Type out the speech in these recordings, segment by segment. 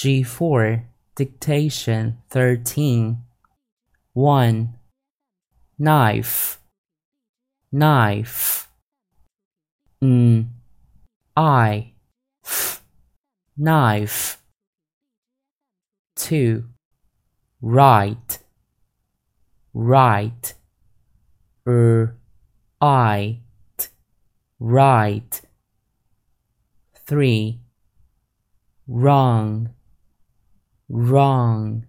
G4 Dictation 13 1. Knife. Knife. N I. F Knife. 2. Right. Right. Er. I. T. Right. 3. Wrong wrong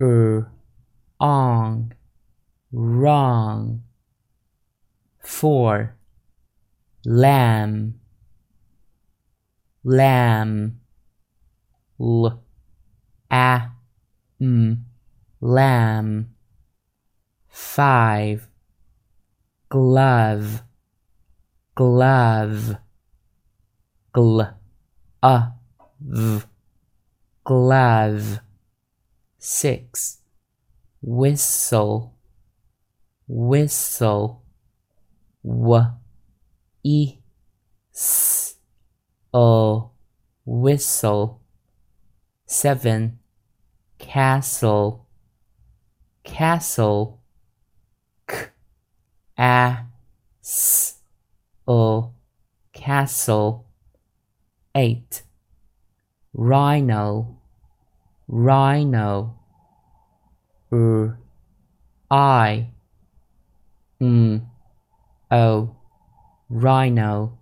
er on wrong four lamb lamb l a m lamb five glove glove gl a v glove. 6. Whistle, whistle. W, e, s, o, whistle. 7. Castle, castle. K, a, s, o, castle. 8. Rhino, rhino. R i n o. Rhino